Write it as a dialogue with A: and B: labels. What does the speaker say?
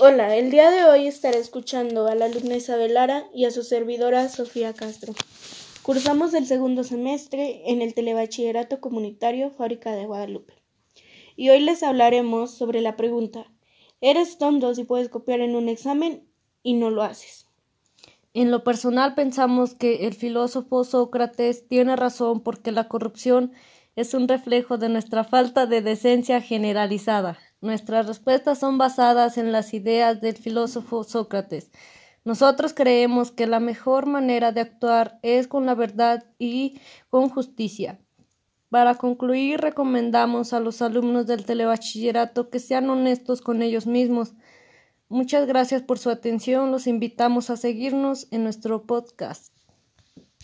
A: Hola, el día de hoy estaré escuchando a la alumna Isabel Lara y a su servidora Sofía Castro. Cursamos el segundo semestre en el Telebachillerato Comunitario Fábrica de Guadalupe. Y hoy les hablaremos sobre la pregunta: ¿Eres tonto si puedes copiar en un examen y no lo haces?
B: En lo personal pensamos que el filósofo Sócrates tiene razón porque la corrupción es un reflejo de nuestra falta de decencia generalizada. Nuestras respuestas son basadas en las ideas del filósofo Sócrates. Nosotros creemos que la mejor manera de actuar es con la verdad y con justicia. Para concluir, recomendamos a los alumnos del telebachillerato que sean honestos con ellos mismos. Muchas gracias por su atención. Los invitamos a seguirnos en nuestro podcast.